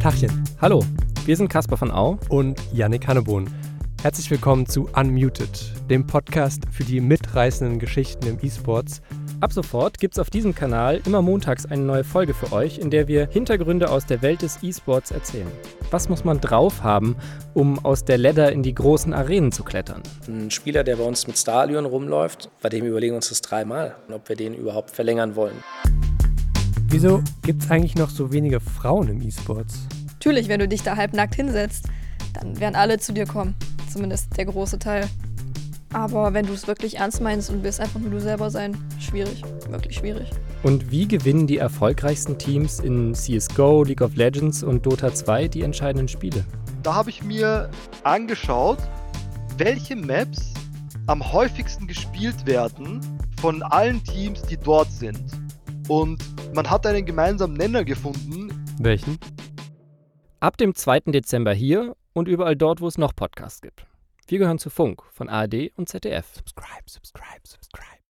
Tachchen. Hallo, wir sind Caspar von Au und Yannick Hannebohn. Herzlich willkommen zu Unmuted, dem Podcast für die mitreißenden Geschichten im E-Sports. Ab sofort gibt es auf diesem Kanal immer montags eine neue Folge für euch, in der wir Hintergründe aus der Welt des E-Sports erzählen. Was muss man drauf haben, um aus der Ladder in die großen Arenen zu klettern? Ein Spieler, der bei uns mit Starlion rumläuft, bei dem überlegen wir uns das dreimal, ob wir den überhaupt verlängern wollen. Wieso gibt es eigentlich noch so wenige Frauen im E-Sports? Natürlich, wenn du dich da halbnackt hinsetzt, dann werden alle zu dir kommen zumindest der große Teil. Aber wenn du es wirklich ernst meinst und willst einfach nur du selber sein, schwierig, wirklich schwierig. Und wie gewinnen die erfolgreichsten Teams in CSGO, League of Legends und Dota 2 die entscheidenden Spiele? Da habe ich mir angeschaut, welche Maps am häufigsten gespielt werden von allen Teams, die dort sind. Und man hat einen gemeinsamen Nenner gefunden. Welchen? Ab dem 2. Dezember hier und überall dort, wo es noch Podcasts gibt. Wir gehören zu Funk von ARD und ZDF. Subscribe, subscribe, subscribe.